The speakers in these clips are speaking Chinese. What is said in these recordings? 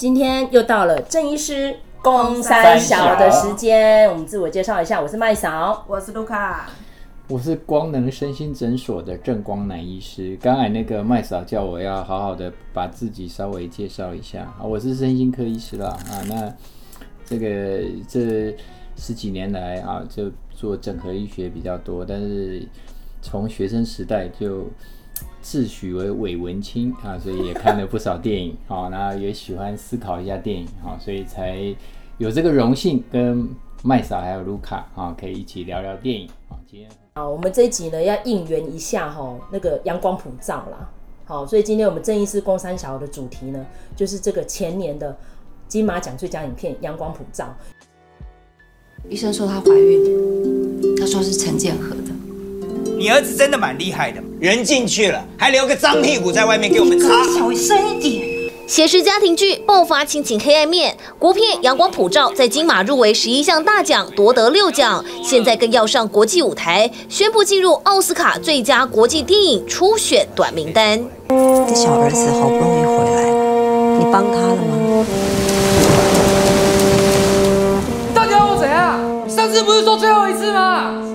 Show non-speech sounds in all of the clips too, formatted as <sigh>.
今天又到了郑医师公三小的时间，我们自我介绍一下，我是麦嫂，我是卢卡，我是光能身心诊所的郑光南医师。刚才那个麦嫂叫我要好好的把自己稍微介绍一下啊，我是身心科医师啦啊，那这个这十几年来啊，就做整合医学比较多，但是从学生时代就。自诩为伪文青啊，所以也看了不少电影啊，然后也喜欢思考一下电影啊，所以才有这个荣幸跟麦嫂还有卢卡啊，可以一起聊聊电影啊。今天好，我们这一集呢要应援一下哈，那个阳光普照啦。好，所以今天我们正义是公三小的主题呢，就是这个前年的金马奖最佳影片《阳光普照》。医生说她怀孕，他说是陈建和的。你儿子真的蛮厉害的，人进去了还留个脏屁股在外面给我们擦。小声一点。写实家庭剧爆发亲情黑暗面，国片《阳光普照》在金马入围十一项大奖，夺得六奖，现在更要上国际舞台，宣布进入奥斯卡最佳国际电影初选短名单。这小儿子好不容易回来，你帮他了吗？到底要我怎样？上次不是说最后一次吗？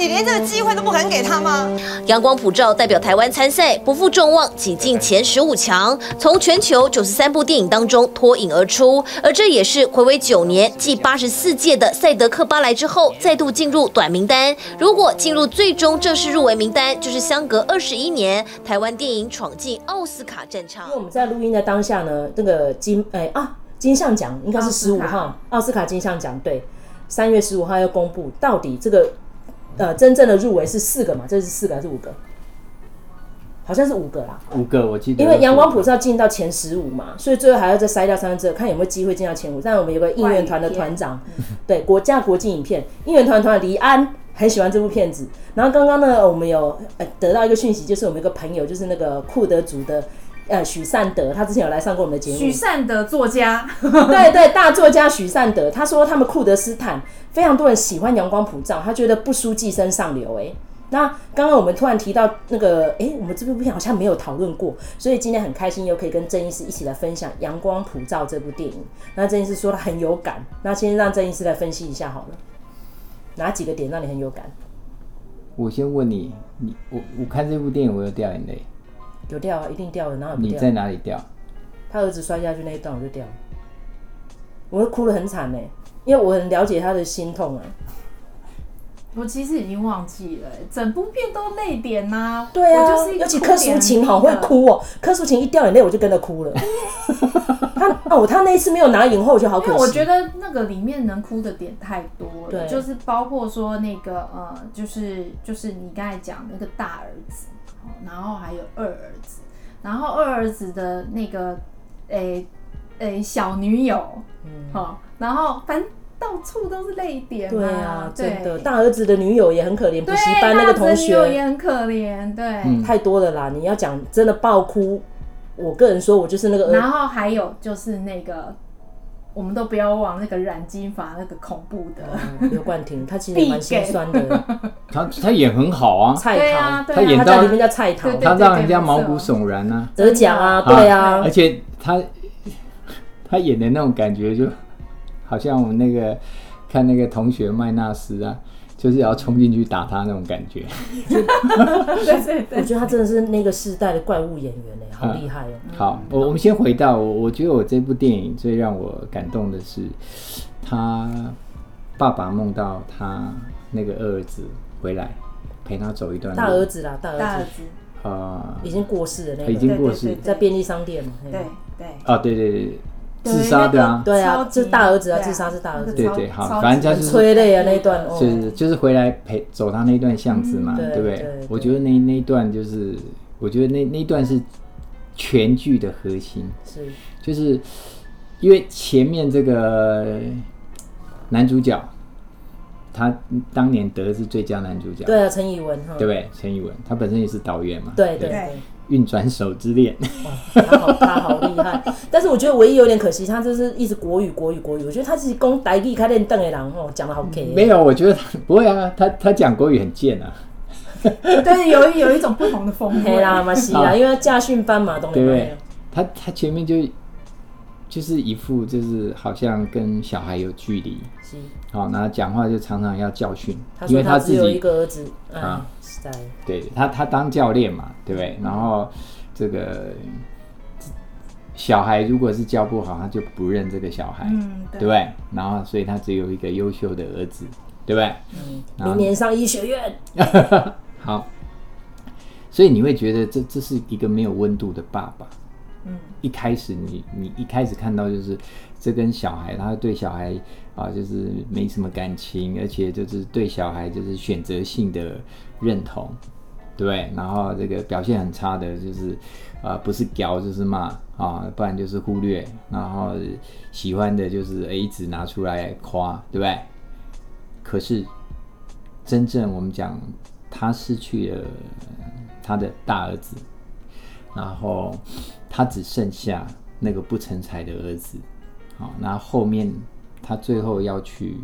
你连这个机会都不肯给他吗？阳光普照代表台湾参赛，不负众望，挤进前十五强，从全球九十三部电影当中脱颖而出。而这也是睽违九年，继八十四届的赛德克巴莱之后，再度进入短名单。如果进入最终正式入围名单，就是相隔二十一年，台湾电影闯进奥斯卡战场。因为我们在录音的当下呢，那个金哎啊金像奖应该是十五号，奥斯卡金像奖对，三月十五号要公布到底这个。呃，真正的入围是四个嘛？这是四个还是五个？好像是五个啦。五个，我记得。因为阳光普照进到前十五嘛，所以最后还要再筛掉三分之二，看有没有机会进到前五。但我们有个应援团的团长，对国家国际影片应援团团李安很喜欢这部片子。然后刚刚呢，我们有呃得到一个讯息，就是我们一个朋友，就是那个库德族的。呃，许善德，他之前有来上过我们的节目。许善德作家，<laughs> 对对，大作家许善德，他说他们库德斯坦非常多人喜欢阳光普照，他觉得不输寄生上流。哎，那刚刚我们突然提到那个，哎、欸，我们这部片好像没有讨论过，所以今天很开心又可以跟郑医师一起来分享阳光普照这部电影。那郑医师说他很有感，那先让郑医师来分析一下好了，哪几个点让你很有感？我先问你，你我我看这部电影，我有掉眼泪。有掉啊，一定掉了，哪有不掉？你在哪里掉？他儿子摔下去那一段我就掉了，我哭得很惨呢，因为我很了解他的心痛啊。我其实已经忘记了，整部片都泪点呐、啊。对啊，就是尤其柯淑勤好会哭哦、喔，柯淑琴一掉眼泪我就跟着哭了。<laughs> 他哦，他那一次没有拿影后，我就好可惜。为我觉得那个里面能哭的点太多了，对，就是包括说那个呃，就是就是你刚才讲那个大儿子。然后还有二儿子，然后二儿子的那个诶诶、小女友，嗯，好，然后反正到处都是泪点。对啊，真的，大儿子的女友也很可怜，补习班那个同学也很可怜，对、嗯，太多了啦。你要讲真的爆哭，我个人说我就是那个。然后还有就是那个。我们都不要忘那个染金发那个恐怖的刘、嗯、冠廷，他其实 <laughs> 蛮心酸的。<laughs> 他他演很好啊，<laughs> 蔡桃，啊啊、他演到在里面叫蔡桃，他让人家毛骨悚然啊，得奖啊，对啊，而且他他演的那种感觉，就好像我们那个看那个同学麦纳斯啊。就是要冲进去打他那种感觉，对对对，我觉得他真的是那个时代的怪物演员哎，好厉害哦、喔。<laughs> 好，我我们先回到我，我觉得我这部电影最让我感动的是，他爸爸梦到他那个二儿子回来陪他走一段路。大儿子啦，大儿子，啊，呃，已经过世了那个，已经过世，在便利商店嘛。对对，对。啊，对对对。自杀的啊，对啊，是大儿子啊，自杀是大儿子。对对，好，反正就是催泪啊那一段，就是就是回来陪走他那一段巷子嘛，对不对？我觉得那那一段就是，我觉得那那一段是全剧的核心，是。就是因为前面这个男主角他当年得的是最佳男主角，对啊，陈以文，对不对？陈以文他本身也是导演嘛，对对。对。运转手之恋，他好，他好厉害。<laughs> 但是我觉得唯一有点可惜，他就是一直国语国语国语。我觉得他自己讲台语开练邓的人哦，讲的好 K。没有，我觉得不会啊，他他讲国语很贱啊。<laughs> 对，有有一种不同的风格啦，嘛是啦，因为驾训班嘛，懂不懂？对，他他前面就就是一副就是好像跟小孩有距离，是。好，然后讲话就常常要教训，因为自己只有一个儿子。啊。对他他当教练嘛，对不对？然后这个小孩如果是教不好，他就不认这个小孩，嗯，对。不对？然后所以他只有一个优秀的儿子，对不对？嗯。明年上医学院，<laughs> 好，所以你会觉得这这是一个没有温度的爸爸。嗯，一开始你你一开始看到就是这跟小孩，他对小孩啊就是没什么感情，而且就是对小孩就是选择性的认同，对？然后这个表现很差的就是啊不是屌就是骂啊，不然就是忽略，然后喜欢的就是一直拿出来夸，对不对？可是真正我们讲他失去了他的大儿子。然后他只剩下那个不成才的儿子，好，那后面他最后要去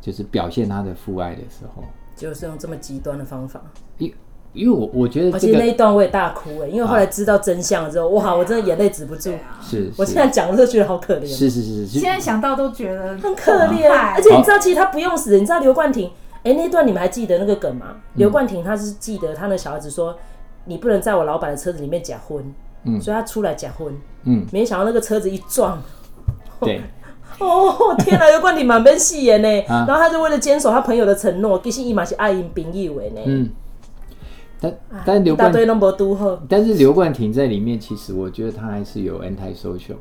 就是表现他的父爱的时候，就是用这么极端的方法。因因为我我觉得而这个且那一段我也大哭哎，因为后来知道真相之后，哇，我真的眼泪止不住。是，我现在讲的时候觉得好可怜，是是是是，现在想到都觉得很可怜。而且你知道，其实他不用死，你知道刘冠廷，哎，那段你们还记得那个梗吗？刘冠廷他是记得他的小孩子说。你不能在我老板的车子里面假婚，嗯，所以他出来假婚，嗯，没想到那个车子一撞，对，哦天哪，刘冠廷满分戏言呢，<laughs> 然后他就为了坚守他朋友的承诺，其实伊嘛是爱因朋友的呢，嗯，但但刘冠廷都没拄好，但是刘冠廷在里面其实我觉得他还是有 anti social，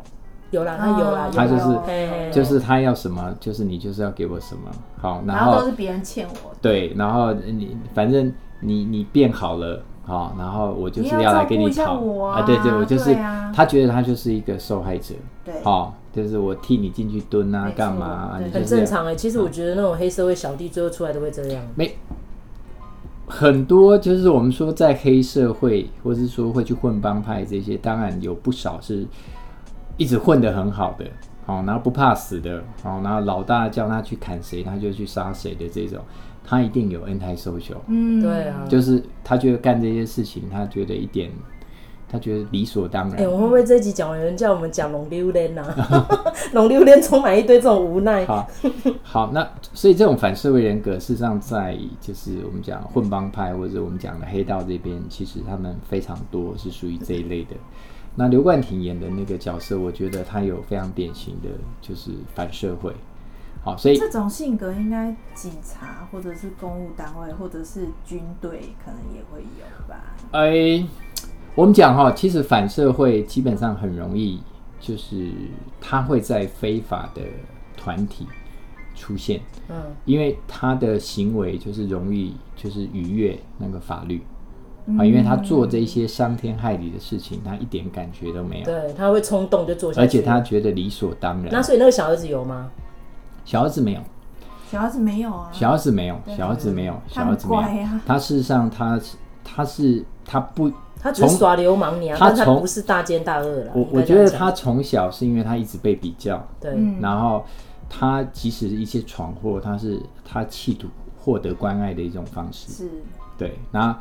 有啦，他有啦，他就是就是他要什么，就是你就是要给我什么，好，然后都是别人欠我，对，然后你反正你你变好了。好，然后我就是要来跟你吵啊，对对，我就是他觉得他就是一个受害者，对，好，就是我替你进去蹲啊，干嘛？很正常哎。其实我觉得那种黑社会小弟最后出来都会这样。没很多，就是我们说在黑社会，或是说会去混帮派这些，当然有不少是一直混得很好的，好，然后不怕死的，好，然后老大叫他去砍谁，他就去杀谁的这种。他一定有 anti-social，嗯，对啊，就是他觉得干这些事情，他觉得一点，他觉得理所当然。哎、欸，我会不会这一集讲完，有人叫我们讲龙溜莲啊？<laughs> 龙溜莲充满一堆这种无奈。好，好，那所以这种反社会人格，事实上在就是我们讲混帮派或者我们讲的黑道这边，其实他们非常多是属于这一类的。那刘冠廷演的那个角色，我觉得他有非常典型的就是反社会。好，所以这种性格应该警察或者是公务单位或者是军队可能也会有吧？哎、欸，我们讲哈，其实反社会基本上很容易，就是他会在非法的团体出现，嗯，因为他的行为就是容易就是逾越那个法律啊，因为他做这些伤天害理的事情，他一点感觉都没有，对，他会冲动就做下去，而且他觉得理所当然。那所以那个小儿子有吗？小儿子没有，小儿子没有啊，小儿子没有，小儿子没有，小儿子没有。他事实上，他他是他不，他只是耍流氓你啊，他他不是大奸大恶了。我我觉得他从小是因为他一直被比较，对，然后他即使一些闯祸，他是他企图获得关爱的一种方式，是，对，然后。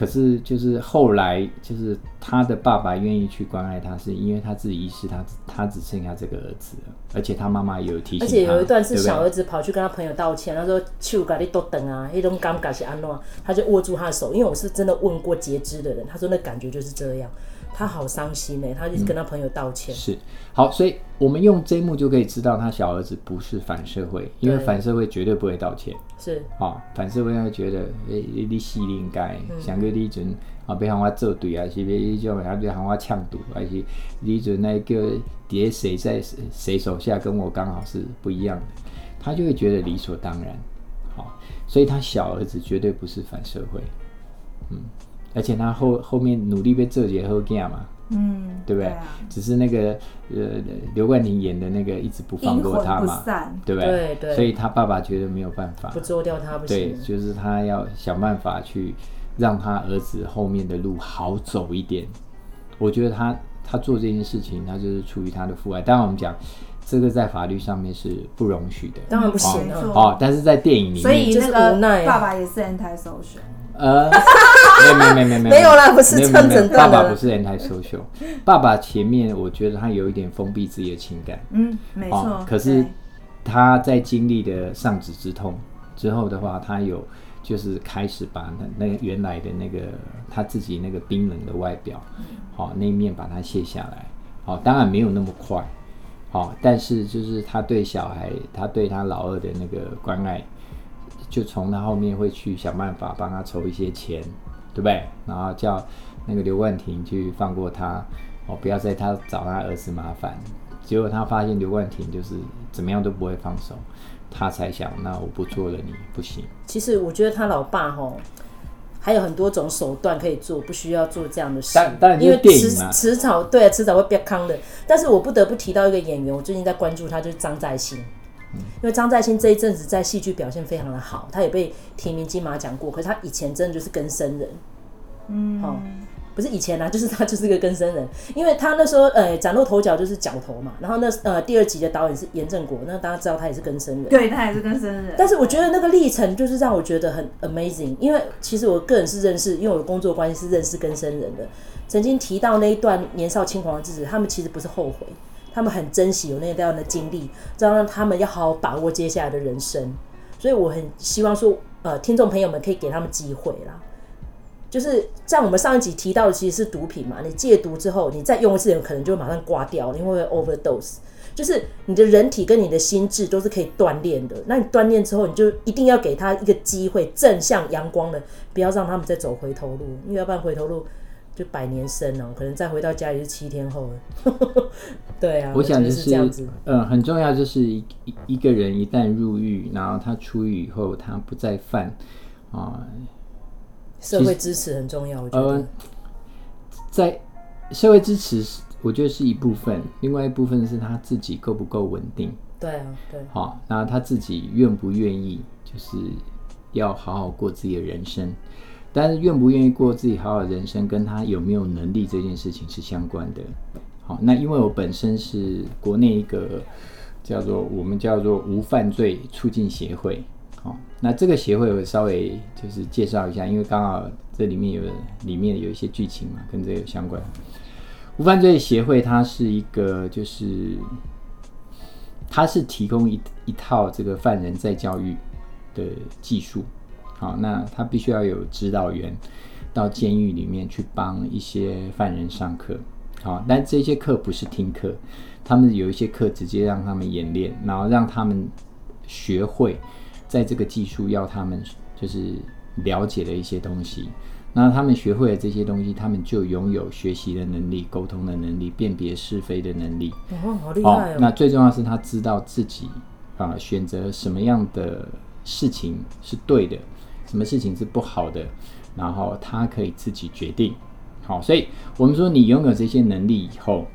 可是，就是后来，就是他的爸爸愿意去关爱他，是因为他自己意识他他只剩下这个儿子了，而且他妈妈也有提醒他。而且有一段是小儿子跑去跟他朋友道歉，他说：“去咖你都等啊，一种尴尬是安诺。”他就握住他的手，因为我是真的问过截肢的人，他说那感觉就是这样。他好伤心哎，他就跟他朋友道歉。嗯、是好，所以我们用这一幕就可以知道，他小儿子不是反社会，因为反社会绝对不会道歉。是好，反社会会觉得诶，你死应该想个你阵啊，别喊我做对啊，是别你种，还别喊我呛赌，还是你阵那个碟谁在谁手下，跟我刚好是不一样的，他就会觉得理所当然。好，所以他小儿子绝对不是反社会。嗯。而且他后后面努力被这些好囝嘛，嗯，对不对？对啊、只是那个呃刘冠廷演的那个一直不放过他嘛，对不对？对对。所以他爸爸觉得没有办法，不做掉他不行。对，就是他要想办法去让他儿子后面的路好走一点。我觉得他他做这件事情，他就是出于他的父爱。当然我们讲这个在法律上面是不容许的，当然不行哦，哦。但是在电影里面，所以那个爸爸也是 anti-social。呃，没有没有没有没有没有。啦，不是这样诊没有。爸。爸不是 anti-social，爸爸前面我觉得他有一点封闭自己的情感，嗯，没错。哦，可是他在经历的丧子之痛之后的话，他有就是开始把那那个原来的那个他自己那个冰冷的外表，好、哦、那一面把它卸下来，好、哦，当然没有那么快，好、哦，但是就是他对小孩，他对他老二的那个关爱，就从他后面会去想办法帮他筹一些钱，对不对？然后叫那个刘冠廷去放过他，哦，不要再他找他儿子麻烦。结果他发现刘冠廷就是怎么样都不会放手，他才想，那我不做了你不行。其实我觉得他老爸吼还有很多种手段可以做，不需要做这样的事因为迟迟早对啊，迟早会变康的。但是我不得不提到一个演员，我最近在关注他，就是张在兴。因为张在兴这一阵子在戏剧表现非常的好，他也被提名金马奖过。可是他以前真的就是跟生人，嗯，哦，不是以前啊，就是他就是个跟生人。因为他那时候呃崭露头角就是角头嘛，然后那呃第二集的导演是严正国，那大家知道他也是跟生人，对他也是跟生人。但是我觉得那个历程就是让我觉得很 amazing，因为其实我个人是认识，因为我的工作关系是认识跟生人的。曾经提到那一段年少轻狂的日子，他们其实不是后悔。他们很珍惜有那一段的经历，这样让他们要好好把握接下来的人生。所以我很希望说，呃，听众朋友们可以给他们机会啦。就是像我们上一集提到的，其实是毒品嘛，你戒毒之后，你再用一次，可能就马上挂掉，因为会 overdose。就是你的人体跟你的心智都是可以锻炼的。那你锻炼之后，你就一定要给他一个机会，正向阳光的，不要让他们再走回头路，因为要不然回头路。就百年生哦、喔，可能再回到家里是七天后了。<laughs> 对啊，我想就是，是这样子。嗯，很重要就是一一个人一旦入狱，然后他出狱以后，他不再犯啊。社会支持很重要，我觉得。呃，在社会支持，我觉得是一部分，另外一部分是他自己够不够稳定。对啊，对。好，那他自己愿不愿意，就是要好好过自己的人生。但是愿不愿意过自己好好的人生，跟他有没有能力这件事情是相关的。好，那因为我本身是国内一个叫做我们叫做无犯罪促进协会。好，那这个协会我稍微就是介绍一下，因为刚好这里面有里面有一些剧情嘛，跟这个有相关。无犯罪协会它是一个就是它是提供一一套这个犯人再教育的技术。好，那他必须要有指导员到监狱里面去帮一些犯人上课。好，但这些课不是听课，他们有一些课直接让他们演练，然后让他们学会在这个技术要他们就是了解的一些东西。那他们学会了这些东西，他们就拥有学习的能力、沟通的能力、辨别是非的能力。哦，好厉害哦！那最重要是他知道自己啊选择什么样的事情是对的。什么事情是不好的，然后他可以自己决定。好，所以我们说你拥有这些能力以后，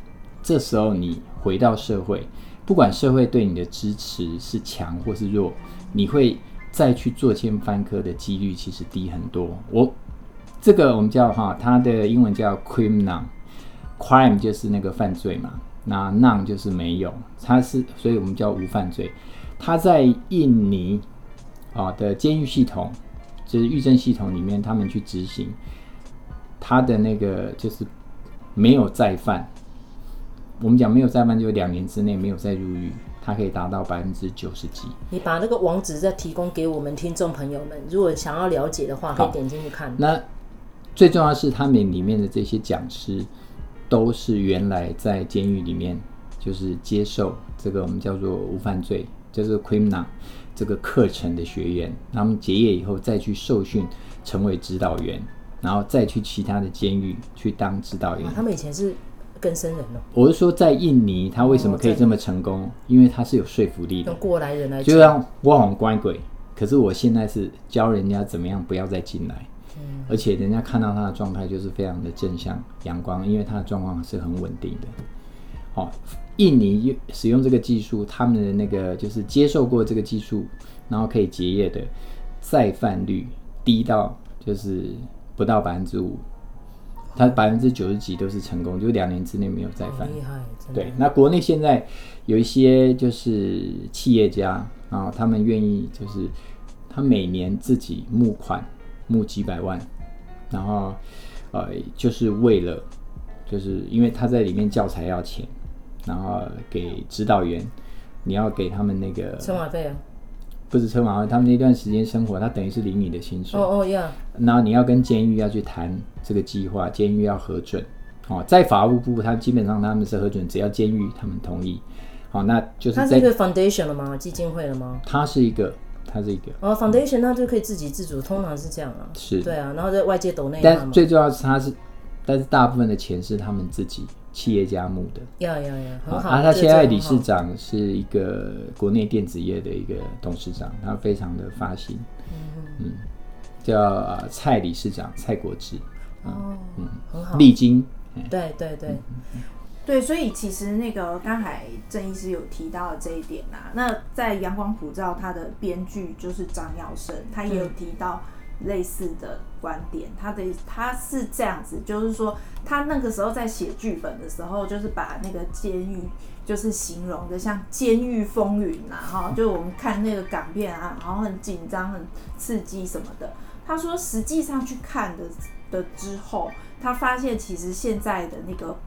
这时候你回到社会，不管社会对你的支持是强或是弱，你会再去作奸犯科的几率其实低很多。我这个我们叫哈，它的英文叫 crime none，crime 就是那个犯罪嘛，那 none 就是没有，它是所以我们叫无犯罪。它在印尼啊的监狱系统。就是预政系统里面，他们去执行他的那个，就是没有再犯。我们讲没有再犯，就两年之内没有再入狱，他可以达到百分之九十几。你把那个网址再提供给我们听众朋友们，如果想要了解的话，可以点进去看。那最重要的是，他们里面的这些讲师都是原来在监狱里面就是接受这个我们叫做无犯罪，就是 criminal。这个课程的学员，他们结业以后再去受训，成为指导员，然后再去其他的监狱去当指导员。他们以前是跟生人哦。我是说，在印尼，他为什么可以这么成功？因为他是有说服力的。用过来人来，就像我很乖鬼，可是我现在是教人家怎么样不要再进来，嗯，而且人家看到他的状态就是非常的正向阳光，因为他的状况是很稳定的。好。印尼使用这个技术，他们的那个就是接受过这个技术，然后可以结业的再犯率低到就是不到百分之五，他百分之九十几都是成功，就两年之内没有再犯。厉害，对，那国内现在有一些就是企业家啊，他们愿意就是他每年自己募款募几百万，然后呃，就是为了，就是因为他在里面教材要钱，然后给指导员，你要给他们那个车马费啊，不是车马费，他们那段时间生活，他等于是领你的薪水。哦哦呀，然后你要跟监狱要去谈这个计划，监狱要核准。哦，在法务部，他基本上他们是核准，只要监狱他们同意。好，那就是在它是一个 foundation 了吗？基金会了吗？它是一个，它是一个。哦，foundation 那就可以自给自足，通常是这样啊。是，对啊，然后在外界抖内。但最重要是它是，但是大部分的钱是他们自己企业家募的。有有有，很好。啊，他现在理事长是一个国内电子业的一个董事长，他非常的发心。嗯嗯，叫蔡理事长蔡国志。哦，嗯，很好。历经。对对对。对，所以其实那个刚才郑医师有提到的这一点啊，那在《阳光普照》他的编剧就是张耀生，他也有提到类似的观点。他的他是这样子，就是说他那个时候在写剧本的时候，就是把那个监狱就是形容的像监狱风云呐，哈，<laughs> 就我们看那个港片啊，然后很紧张、很刺激什么的。他说，实际上去看的的之后，他发现其实现在的那个。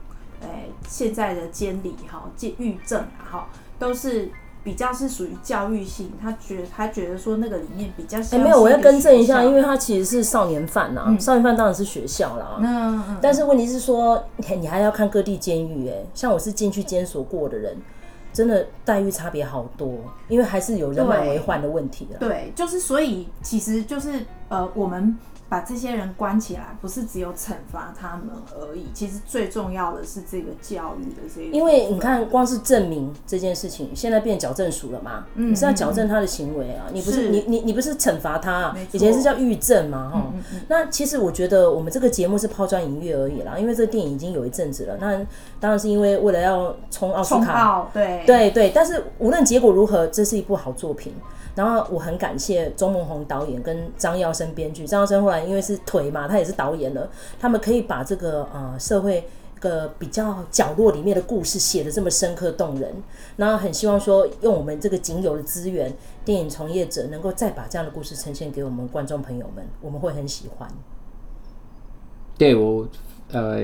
诶，现在的监理哈、监狱政啊哈，都是比较是属于教育性。他觉得他觉得说那个里面比较像。哎，没有，我要更正一下，因为他其实是少年犯呐、啊嗯，少年犯当然是学校啦。嗯嗯。但是问题是说，你还要看各地监狱。哎，像我是进去监所过的人，真的待遇差别好多，因为还是有人满为患的问题对，对，就是所以其实就是呃我们。把这些人关起来，不是只有惩罚他们而已。其实最重要的是这个教育的这个。因为你看，光是证明这件事情，现在变矫正署了嘛？嗯，你是要矫正他的行为啊，你不是，是你你你不是惩罚他啊？以前是叫狱政嘛，哈、嗯嗯。那其实我觉得我们这个节目是抛砖引玉而已啦，因为这个电影已经有一阵子了。那当然是因为为了要冲奥斯卡，对对对。但是无论结果如何，这是一部好作品。然后我很感谢钟孟宏导演跟张耀生编剧，张耀生后来因为是腿嘛，他也是导演了，他们可以把这个呃社会一个比较角落里面的故事写得这么深刻动人。然后很希望说用我们这个仅有的资源，电影从业者能够再把这样的故事呈现给我们观众朋友们，我们会很喜欢。对我呃。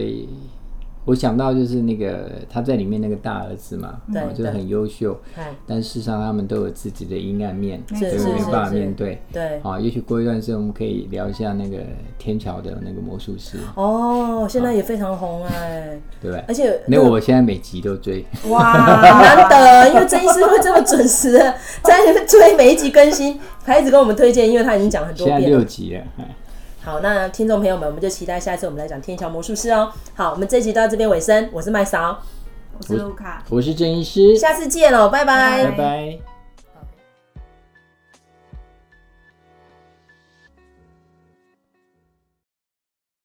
我想到就是那个他在里面那个大儿子嘛，对，哦、就是很优秀，但事实上他们都有自己的阴暗面，所以没办法面对。对，啊、哦，也许过一段时间我们可以聊一下那个天桥的那个魔术师。哦，现在也非常红哎，对不对？而且没有，我现在每集都追。哇，难得，因为郑医师会这么准时在追每一集更新，他一直跟我们推荐，因为他已经讲很多遍了。现在六集了。好，那听众朋友们，我们就期待下一次我们来讲《天桥魔术师》哦。好，我们这集到这边尾声，我是麦嫂，我是卢卡，我是郑医师，下次见喽，拜拜，拜拜。